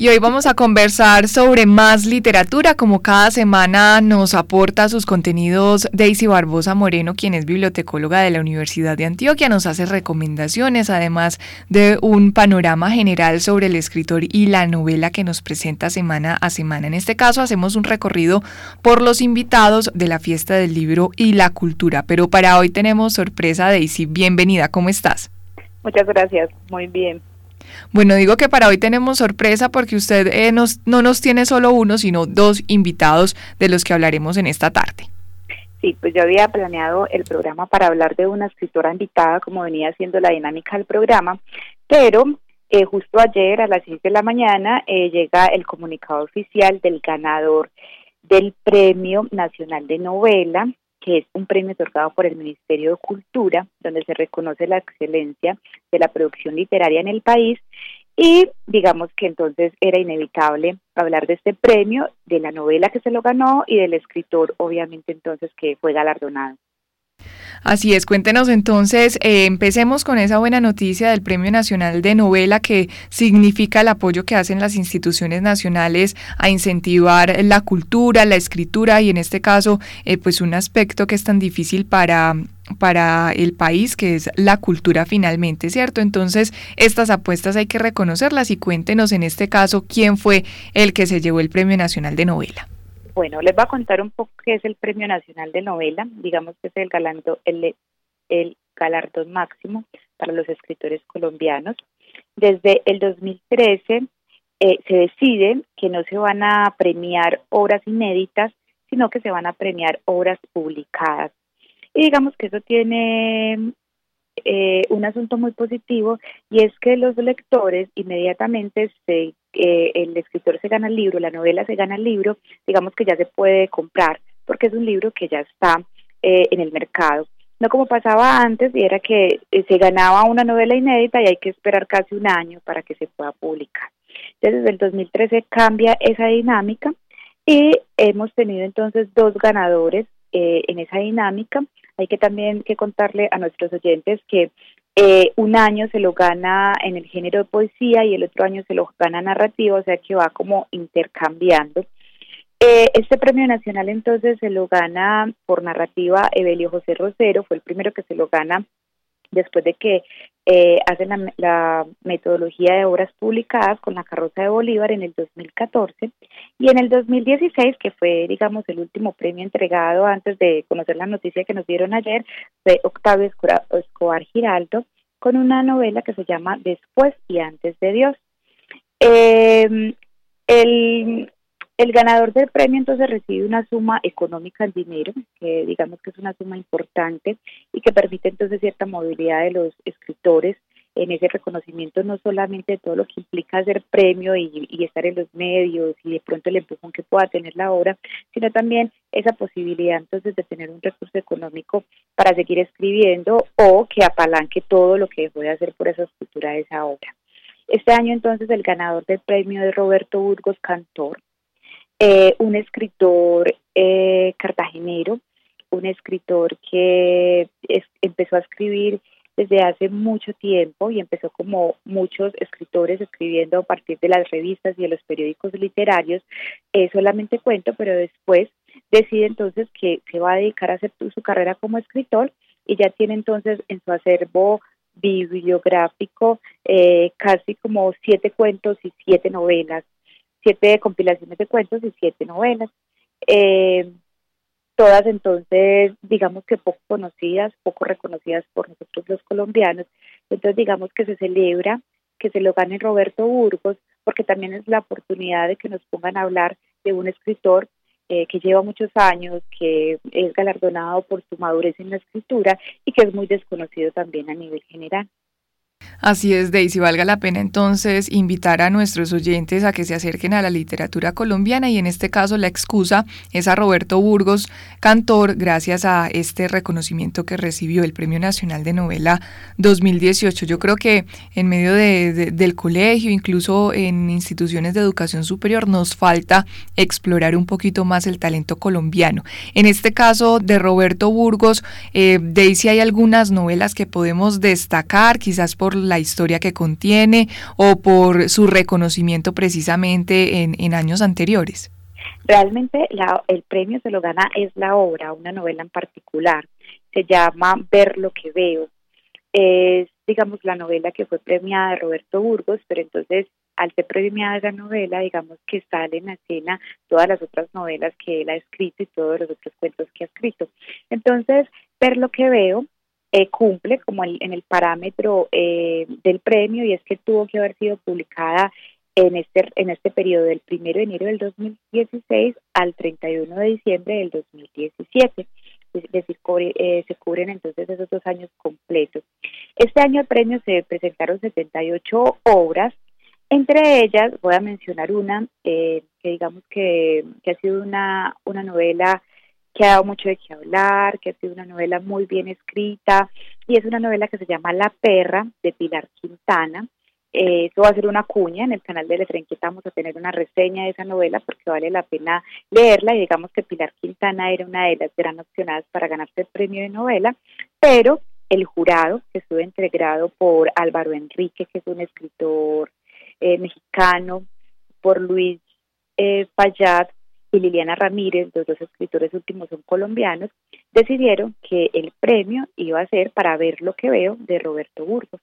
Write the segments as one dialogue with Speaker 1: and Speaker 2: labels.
Speaker 1: Y hoy vamos a conversar sobre más literatura, como cada semana nos aporta sus contenidos Daisy Barbosa Moreno, quien es bibliotecóloga de la Universidad de Antioquia, nos hace recomendaciones, además de un panorama general sobre el escritor y la novela que nos presenta semana a semana. En este caso hacemos un recorrido por los invitados de la fiesta del libro y la cultura, pero para hoy tenemos sorpresa Daisy, bienvenida, ¿cómo estás?
Speaker 2: Muchas gracias, muy bien.
Speaker 1: Bueno, digo que para hoy tenemos sorpresa porque usted eh, nos, no nos tiene solo uno, sino dos invitados de los que hablaremos en esta tarde.
Speaker 2: Sí, pues yo había planeado el programa para hablar de una escritora invitada, como venía siendo la dinámica del programa, pero eh, justo ayer a las 6 de la mañana eh, llega el comunicado oficial del ganador del Premio Nacional de Novela, que es un premio otorgado por el Ministerio de Cultura, donde se reconoce la excelencia de la producción literaria en el país. Y digamos que entonces era inevitable hablar de este premio, de la novela que se lo ganó y del escritor, obviamente entonces, que fue galardonado.
Speaker 1: Así es, cuéntenos entonces, eh, empecemos con esa buena noticia del Premio Nacional de Novela que significa el apoyo que hacen las instituciones nacionales a incentivar la cultura, la escritura y en este caso, eh, pues un aspecto que es tan difícil para para el país, que es la cultura finalmente, ¿cierto? Entonces, estas apuestas hay que reconocerlas y cuéntenos en este caso quién fue el que se llevó el Premio Nacional de Novela.
Speaker 2: Bueno, les voy a contar un poco qué es el Premio Nacional de Novela. Digamos que es el, galando, el, el galardón máximo para los escritores colombianos. Desde el 2013 eh, se decide que no se van a premiar obras inéditas, sino que se van a premiar obras publicadas. Y digamos que eso tiene eh, un asunto muy positivo y es que los lectores inmediatamente eh, el escritor se gana el libro, la novela se gana el libro, digamos que ya se puede comprar porque es un libro que ya está eh, en el mercado. No como pasaba antes, y era que se ganaba una novela inédita y hay que esperar casi un año para que se pueda publicar. Entonces, desde el 2013 cambia esa dinámica y hemos tenido entonces dos ganadores en esa dinámica hay que también que contarle a nuestros oyentes que eh, un año se lo gana en el género de poesía y el otro año se lo gana narrativa, o sea que va como intercambiando. Eh, este premio nacional entonces se lo gana por narrativa Evelio José Rosero, fue el primero que se lo gana después de que eh, hacen la, metodología de obras publicadas con la carroza de Bolívar en el 2014 y en el 2016, que fue, digamos, el último premio entregado antes de conocer la noticia que nos dieron ayer, fue Octavio Escobar Giraldo con una novela que se llama Después y antes de Dios. Eh, el, el ganador del premio entonces recibe una suma económica en dinero, que digamos que es una suma importante y que permite entonces cierta movilidad de los escritores en ese reconocimiento no solamente de todo lo que implica hacer premio y, estar en los medios y de pronto el empujón que pueda tener la obra, sino también esa posibilidad entonces de tener un recurso económico para seguir escribiendo o que apalanque todo lo que dejó de hacer por esa escritura de esa obra. Este año entonces el ganador del premio es Roberto Burgos Cantor, eh, un escritor eh, cartagenero, un escritor que empezó a escribir desde hace mucho tiempo y empezó como muchos escritores escribiendo a partir de las revistas y de los periódicos literarios, eh, solamente cuento, pero después decide entonces que se va a dedicar a hacer su carrera como escritor y ya tiene entonces en su acervo bibliográfico casi como siete cuentos y siete novelas siete compilaciones de cuentos y siete novelas. Eh, todas entonces, digamos que poco conocidas, poco reconocidas por nosotros los colombianos. Entonces, digamos que se celebra que se lo gane Roberto Burgos, porque también es la oportunidad de que nos pongan a hablar de un escritor eh, que lleva muchos años, que es galardonado por su madurez en la escritura y que es muy desconocido también a nivel general.
Speaker 1: Así es, Daisy. Valga la pena entonces invitar a nuestros oyentes a que se acerquen a la literatura colombiana y en este caso la excusa es a Roberto Burgos, cantor, gracias a este reconocimiento que recibió el Premio Nacional de Novela 2018. Yo creo que en medio del colegio, incluso en instituciones de educación superior, nos falta explorar un poquito más el talento colombiano. En este caso de Roberto Burgos, eh, Daisy, hay algunas novelas que podemos destacar, quizás por la historia que contiene o por su reconocimiento precisamente en, en años anteriores?
Speaker 2: Realmente el premio se lo gana es la obra, una novela en particular. Se llama Ver lo que veo. Es, digamos, la novela que fue premiada de Roberto Burgos, pero entonces al ser premiada esa novela, digamos que sale en escena todas las otras novelas que él ha escrito y todos los otros cuentos que ha escrito. Entonces, Ver lo que veo eh, cumple como en el parámetro eh, del premio y es que tuvo que haber sido publicada en este, en este periodo del 1 de enero del 2016 al 31 de diciembre del 2017. Es decir, eh, se cubren entonces esos dos años completos. Este año el premio se presentaron 78 obras, entre ellas voy a mencionar una eh, que digamos que, que, ha sido una, una novela que ha dado mucho de qué hablar, que ha sido una novela muy bien escrita y es una novela que se llama La perra de Pilar Quintana. Eh, eso va a ser una cuña en el canal de Letrenqueta, vamos a tener una reseña de esa novela porque vale la pena leerla y digamos que Pilar Quintana era una de las gran opcionadas para ganarse el premio de novela, pero el jurado, que estuvo integrado por Álvaro Enrique, que es un escritor eh, mexicano, por Luis eh, Payat y Liliana Ramírez, los dos escritores últimos son colombianos, decidieron que el premio iba a ser para ver lo que veo de Roberto Burgos.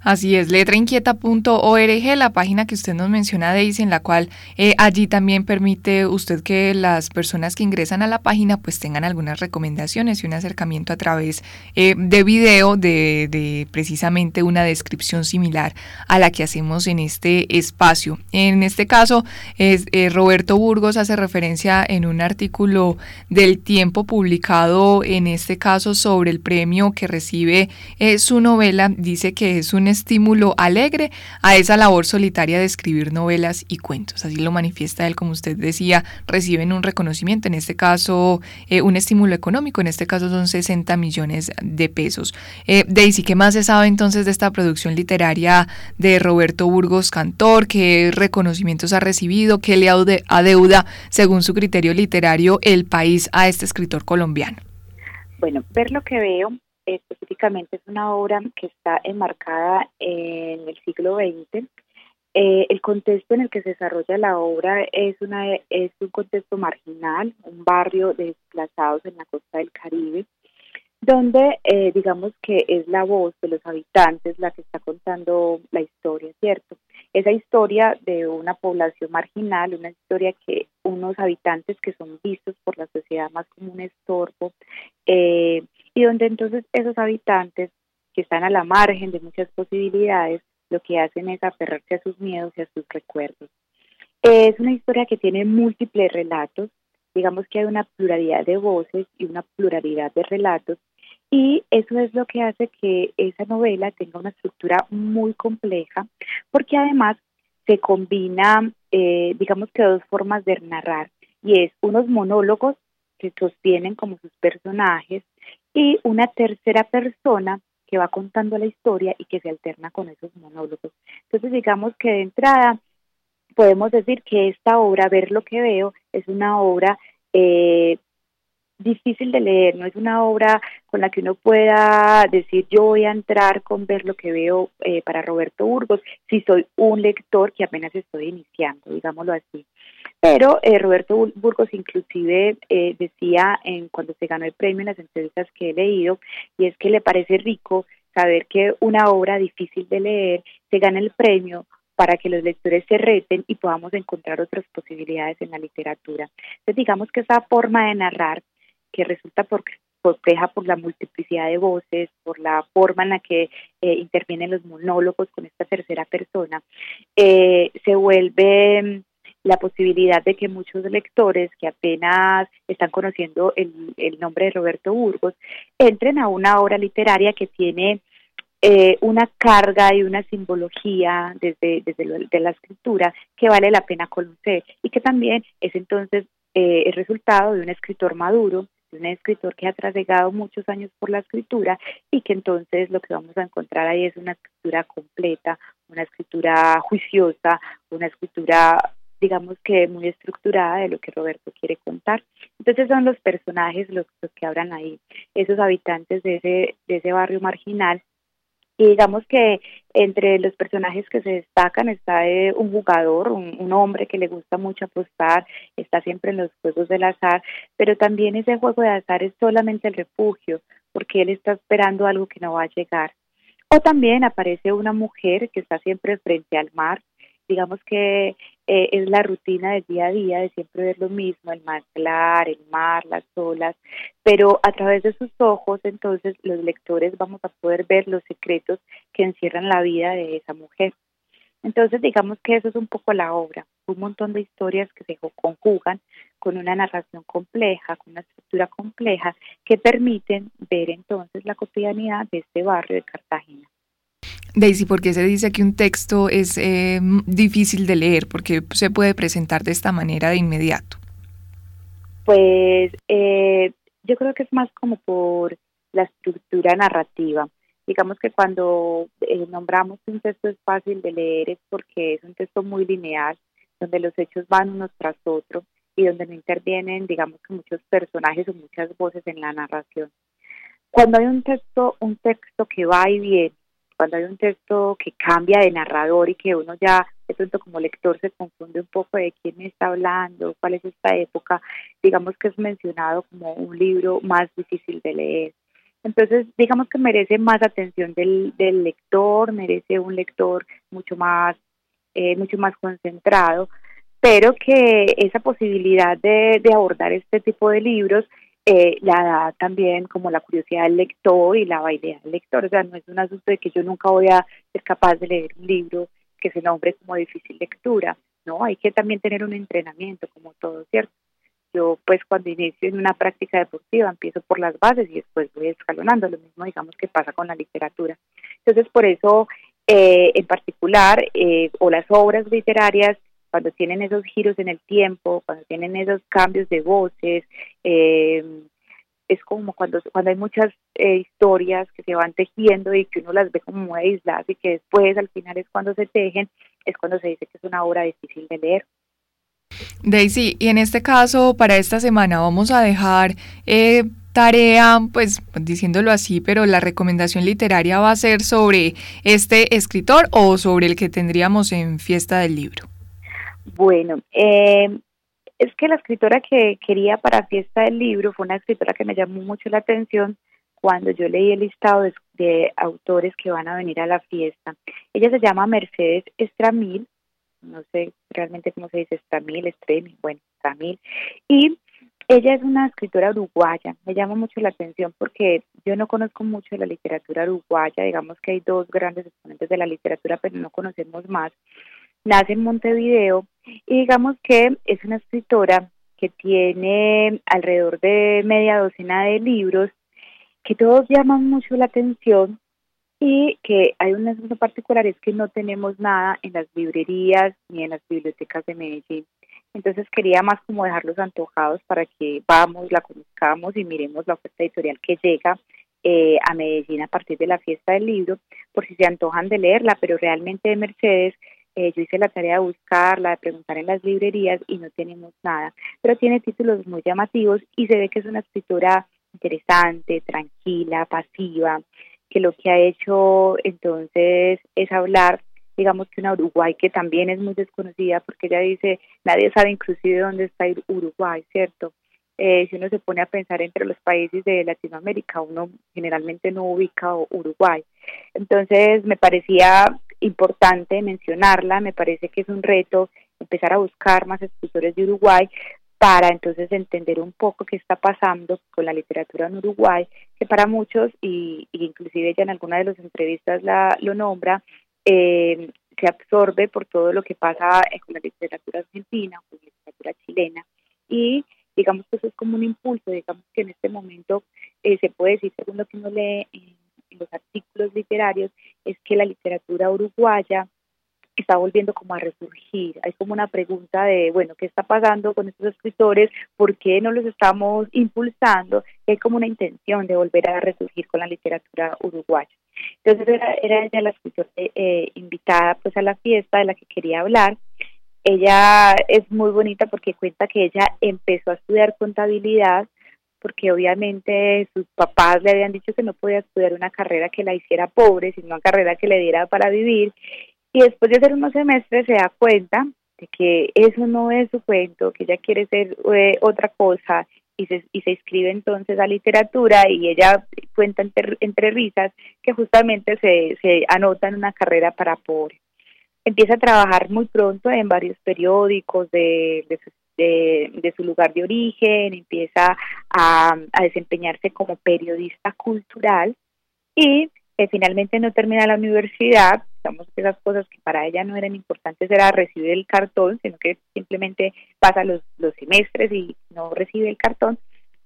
Speaker 1: Así es, letrainquieta.org, la página que usted nos menciona, Daisy, en la cual eh, allí también permite usted que las personas que ingresan a la página pues tengan algunas recomendaciones y un acercamiento a través eh, de video de, de, precisamente una descripción similar a la que hacemos en este espacio. En este caso, es, eh, Roberto Burgos hace referencia en un artículo del tiempo publicado en este caso sobre el premio que recibe su novela, dice que es un estímulo alegre a esa labor solitaria de escribir novelas y cuentos. Así lo manifiesta él, como usted decía, reciben un reconocimiento, en este caso eh, un estímulo económico, en este caso son 60 millones de pesos. Eh, Daisy, ¿qué más se sabe entonces de esta producción literaria de Roberto Burgos Cantor? ¿Qué reconocimientos ha recibido? ¿Qué le adeuda, según su criterio literario, el país a este escritor colombiano?
Speaker 2: Bueno, ver lo que veo específicamente es una obra que está enmarcada en el siglo XX. Eh, el contexto en el que se desarrolla la obra es, una, es un contexto marginal, un barrio de desplazados en la costa del Caribe, donde eh, digamos que es la voz de los habitantes la que está contando la historia, ¿cierto? Esa historia de una población marginal, una historia que unos habitantes que son vistos por la sociedad más como un estorbo, eh, y donde entonces esos habitantes que están a la margen de muchas posibilidades, lo que hacen es aferrarse a sus miedos y a sus recuerdos. Es una historia que tiene múltiples relatos, digamos que hay una pluralidad de voces y una pluralidad de relatos, y eso es lo que hace que esa novela tenga una estructura muy compleja, porque además se combina, eh, digamos que dos formas de narrar, y es unos monólogos que sostienen como sus personajes y una tercera persona que va contando la historia y que se alterna con esos monólogos. Entonces, digamos que de entrada podemos decir que esta obra, Ver lo que veo, es una obra eh, difícil de leer, no es una obra con la que uno pueda decir yo voy a entrar con ver lo que veo eh, para Roberto Burgos, si soy un lector que apenas estoy iniciando, digámoslo así. Pero eh, Roberto Burgos inclusive eh, decía en cuando se ganó el premio en las entrevistas que he leído, y es que le parece rico saber que una obra difícil de leer se gana el premio para que los lectores se reten y podamos encontrar otras posibilidades en la literatura. Entonces digamos que esa forma de narrar que resulta compleja por la multiplicidad de voces, por la forma en la que eh, intervienen los monólogos con esta tercera persona, eh, se vuelve la posibilidad de que muchos lectores que apenas están conociendo el, el nombre de Roberto Burgos entren a una obra literaria que tiene eh, una carga y una simbología desde, desde la escritura que vale la pena conocer y que también es entonces el resultado de un escritor maduro un escritor que ha trasegado muchos años por la escritura y que entonces lo que vamos a encontrar ahí es una escritura completa, una escritura juiciosa, una escritura digamos que muy estructurada de lo que Roberto quiere contar. Entonces son los personajes los, que hablan ahí, esos habitantes de ese, de ese barrio marginal Y digamos que entre los personajes que se destacan está eh, un jugador, un, hombre que le gusta mucho apostar, está siempre en los juegos del azar, pero también ese juego de azar es solamente el refugio, porque él está esperando algo que no va a llegar. O también aparece una mujer que está siempre frente al mar, digamos que eh, es la rutina del día a día de siempre ver lo mismo, el claro, el mar, las olas, pero a través de sus ojos entonces los lectores vamos a poder ver los secretos que encierran la vida de esa mujer. Entonces digamos que eso es un poco la obra, un montón de historias que se conjugan con una narración compleja, con una estructura compleja que permiten ver entonces la cotidianidad de este barrio de Cartagena.
Speaker 1: Daisy, ¿por qué se dice que un texto es eh, difícil de leer? ¿Por qué se puede presentar de esta manera de inmediato?
Speaker 2: Pues eh, yo creo que es más como por la estructura narrativa. Digamos que cuando eh, nombramos un texto es fácil de leer es porque es un texto muy lineal, donde los hechos van unos tras otros y donde no intervienen, digamos que muchos personajes o muchas voces en la narración. Cuando hay un texto, un texto que va y viene, cuando hay un texto que cambia de narrador y que uno ya de pronto como lector se confunde un poco de quién está hablando, cuál es esta época, digamos que es mencionado como un libro más difícil de leer. Entonces, digamos que merece más atención del, del lector, merece un lector mucho más, eh, mucho más concentrado, pero que esa posibilidad de, de abordar este tipo de libros eh, la da también como la curiosidad del lector y la idea del lector. O sea, no es un asunto de que yo nunca voy a ser capaz de leer un libro que se nombre como difícil lectura. No, hay que también tener un entrenamiento, como todo, ¿cierto? Yo, pues, cuando inicio en una práctica deportiva, empiezo por las bases y después voy escalonando. Lo mismo, digamos, que pasa con la literatura. Entonces, por eso, eh, en particular, eh, o las obras literarias cuando tienen esos giros en el tiempo, cuando tienen esos cambios de voces, eh, es como cuando, cuando hay muchas eh, historias que se van tejiendo y que uno las ve como muy aisladas y que después al final es cuando se tejen, es cuando se dice que es una obra difícil de leer.
Speaker 1: Daisy, y en este caso, para esta semana vamos a dejar eh, tarea, pues diciéndolo así, pero la recomendación literaria va a ser sobre este escritor o sobre el que tendríamos en fiesta del libro.
Speaker 2: Bueno, eh, es que la escritora que quería para Fiesta del Libro fue una escritora que me llamó mucho la atención cuando yo leí el listado de, autores que van a venir a la fiesta. Ella se llama Mercedes Estramil, no sé realmente cómo se dice Estramil, Estremil, bueno, Estramil, y ella es una escritora uruguaya. Me llama mucho la atención porque yo no conozco mucho de la literatura uruguaya. Digamos que hay dos grandes exponentes de la literatura, pero no conocemos más nace en Montevideo y digamos que es una escritora que tiene alrededor de media docena de libros que todos llaman mucho la atención y que hay un asunto particular es que no tenemos nada en las librerías ni en las bibliotecas de Medellín. Entonces quería más como dejarlos antojados para que vamos, la conozcamos y miremos la oferta editorial que llega eh, a Medellín a partir de la fiesta del libro, por si se antojan de leerla, pero realmente de Mercedes eh, yo hice la tarea de buscarla, de preguntar en las librerías y no tenemos nada, pero tiene títulos muy llamativos y se ve que es una escritora interesante, tranquila, pasiva, que lo que ha hecho entonces es hablar, digamos que una Uruguay que también es muy desconocida porque ella dice, nadie sabe inclusive dónde está Uruguay, ¿cierto? Eh, si uno se pone a pensar entre los países de Latinoamérica, uno generalmente no ubica Uruguay. Entonces me parecía importante mencionarla, me parece que es un reto empezar a buscar más escritores de Uruguay para entonces entender un poco qué está pasando con la literatura en Uruguay, que para muchos, y, inclusive ella en alguna de las entrevistas la, lo nombra, eh, se absorbe por todo lo que pasa con la literatura argentina, con la literatura chilena, y digamos que eso es como un impulso, digamos que en este momento eh, se puede decir, según lo que uno lee en los artículos literarios, es que la literatura uruguaya está volviendo como a resurgir. Hay como una pregunta de, bueno, ¿qué está pasando con estos escritores? ¿Por qué no los estamos impulsando? hay como una intención de volver a resurgir con la literatura uruguaya. Entonces era, era ella la escritora eh, invitada pues a la fiesta de la que quería hablar. Ella es muy bonita porque cuenta que ella empezó a estudiar contabilidad porque obviamente sus papás le habían dicho que no podía estudiar una carrera que la hiciera pobre, sino una carrera que le diera para vivir. Y después de hacer unos semestres se da cuenta de que eso no es su cuento, que ella quiere ser eh, otra cosa y se, y se inscribe entonces a literatura y ella cuenta entre, risas que justamente se, se anota en una carrera para pobre. Empieza a trabajar muy pronto en varios periódicos de, de, de, su lugar de origen, empieza a, desempeñarse como periodista cultural y eh, finalmente no termina la universidad, digamos que esas cosas que para ella no eran importantes era recibir el cartón, sino que simplemente pasa los semestres y no recibe el cartón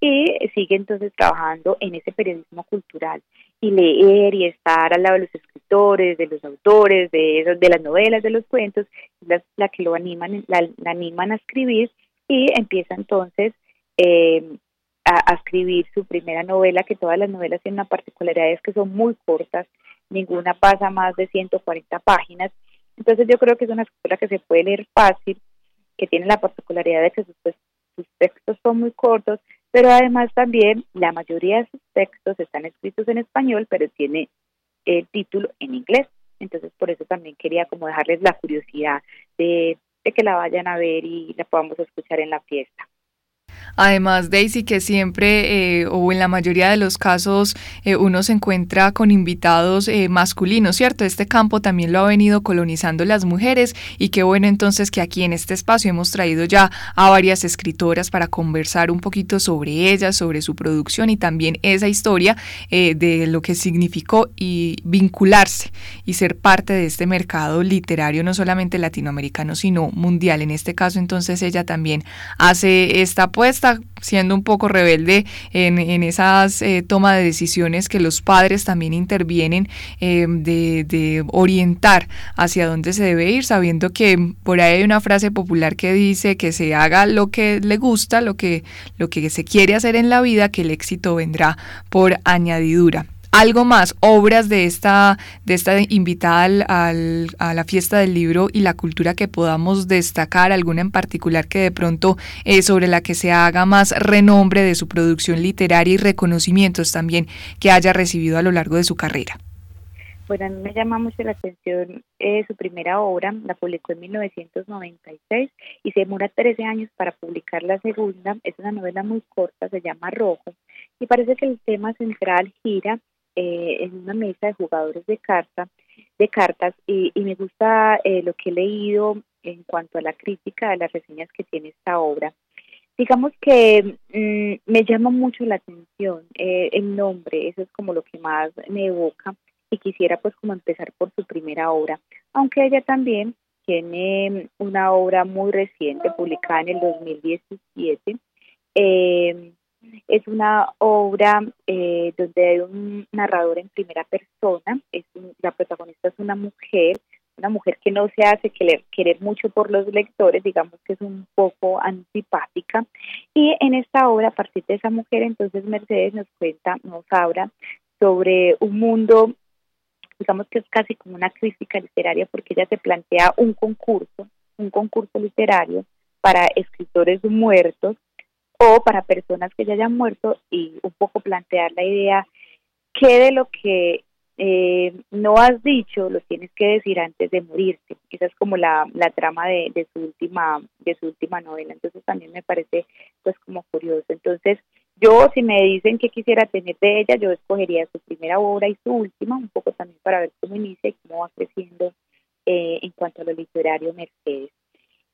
Speaker 2: y sigue entonces trabajando en ese periodismo cultural y leer y estar al lado de los escritores, de los autores, de, de las novelas, de los cuentos, la, la que lo animan, la, animan a escribir y empieza entonces eh, a, escribir su primera novela, que todas las novelas tienen una particularidad, es que son muy cortas, ninguna pasa más de 140 páginas, entonces yo creo que es una escritura que se puede leer fácil, que tiene la particularidad de que sus, pues, sus textos son muy cortos, pero además también la mayoría de sus textos están escritos en español, pero tiene el título en inglés. Entonces, por eso también quería como dejarles la curiosidad de, de que la vayan a ver y la podamos escuchar en la fiesta.
Speaker 1: Además, Daisy, que siempre eh, o en la mayoría de los casos eh, uno se encuentra con invitados eh, masculinos, ¿cierto? Este campo también lo ha venido colonizando las mujeres y qué bueno entonces que aquí en este espacio hemos traído ya a varias escritoras para conversar un poquito sobre ellas, sobre su producción y también esa historia de lo que significó y vincularse y ser parte de este mercado literario no solamente latinoamericano sino mundial. En este caso entonces ella también hace esta apuesta está siendo un poco rebelde en, en esas eh, toma de decisiones que los padres también intervienen eh, de, de, orientar hacia dónde se debe ir, sabiendo que por ahí hay una frase popular que dice que se haga lo que le gusta, lo que, lo que se quiere hacer en la vida, que el éxito vendrá por añadidura algo más, obras de esta, de esta invitada al, a la fiesta del libro y la cultura que podamos destacar, alguna en particular que de pronto eh, sobre la que se haga más renombre de su producción literaria y reconocimientos también que haya recibido a lo largo de su carrera.
Speaker 2: Bueno, a mí me llama mucho la atención eh, su primera obra, la publicó en 1996 y se demora 13 años para publicar la segunda. Es una novela muy corta, se llama Rojo y parece que el tema central gira eh, en una mesa de jugadores de carta, de cartas y, me gusta eh, lo que he leído en cuanto a la crítica de las reseñas que tiene esta obra. Digamos que mm, me llama mucho la atención eh, el nombre, eso es como lo que más me evoca y quisiera pues como empezar por su primera obra, aunque ella también tiene una obra muy reciente publicada en el 2017 eh, es una obra eh, donde hay un narrador en primera persona, es la protagonista es una mujer, una mujer que no se hace querer, querer mucho por los lectores, digamos que es un poco antipática. Y en esta obra, a partir de esa mujer, entonces Mercedes nos cuenta, nos habla sobre un mundo, digamos que es casi como una crítica literaria, porque ella se plantea un concurso, un concurso literario para escritores muertos o para personas que ya hayan muerto y un poco plantear la idea que de lo que eh, no has dicho lo tienes que decir antes de morirte. Esa es como la, la trama de, de, su última de su última novela. Entonces también me parece pues como curioso. Entonces yo si me dicen que quisiera tener de ella, yo escogería su primera obra y su última, un poco también para ver cómo inicia y cómo va creciendo eh, en cuanto a lo literario Mercedes.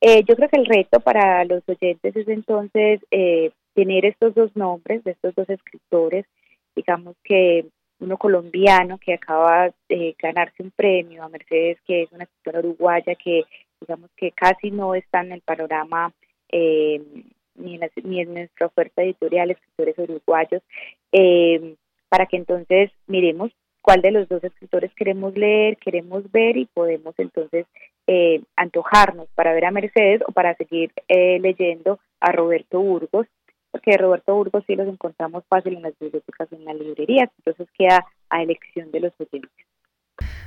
Speaker 2: Eh, yo creo que el reto para los oyentes es entonces eh, tener estos dos nombres de estos dos escritores, digamos que uno colombiano que acaba de ganarse un premio, a Mercedes que es una escritora uruguaya que digamos que casi no está en el panorama eh, ni, en ni en nuestra oferta editorial, escritores uruguayos, para que entonces miremos cuál de los dos escritores queremos leer, queremos ver y podemos entonces eh, antojarnos para ver a Mercedes o para seguir eh, leyendo a Roberto Burgos, porque Roberto Burgos sí los encontramos fácil en las bibliotecas, en las librerías, entonces queda a elección de los oyentes.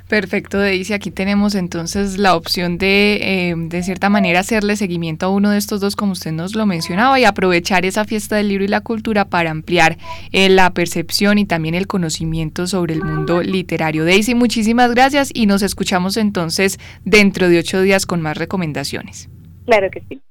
Speaker 1: Perfecto, Daisy. Aquí tenemos entonces la opción de, eh, de cierta manera, hacerle seguimiento a uno de estos dos, como usted nos lo mencionaba, y aprovechar esa fiesta del libro y la cultura para ampliar eh, la percepción y también el conocimiento sobre el mundo literario. Daisy, muchísimas gracias y nos escuchamos entonces dentro de ocho días con más recomendaciones.
Speaker 2: Claro que sí.